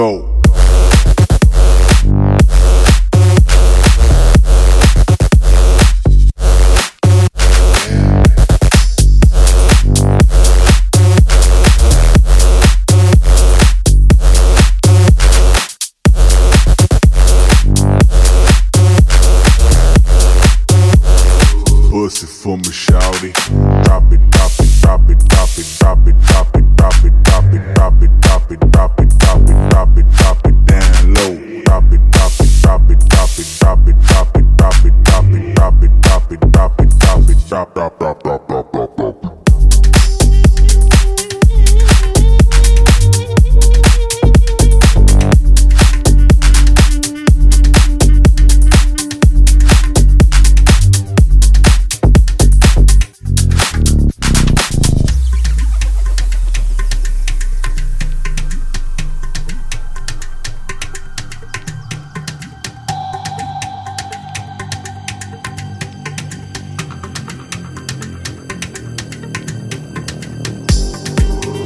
go. Pussy for me, shouty. Drop it, drop it, drop it, drop it, drop it, drop it, drop it, drop it, drop it, drop it, drop it, drop it, drop it, drop it down low. Drop it, drop it, drop it, drop it, drop it, drop it, drop it, drop it, drop it, drop it, drop it, drop it, drop, drop, drop, drop, drop, drop,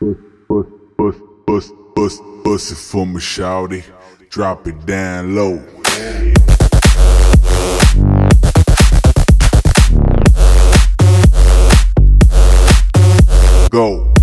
Bus, bus, bus, bus, bus it for me, shouty. Drop it down low. Go.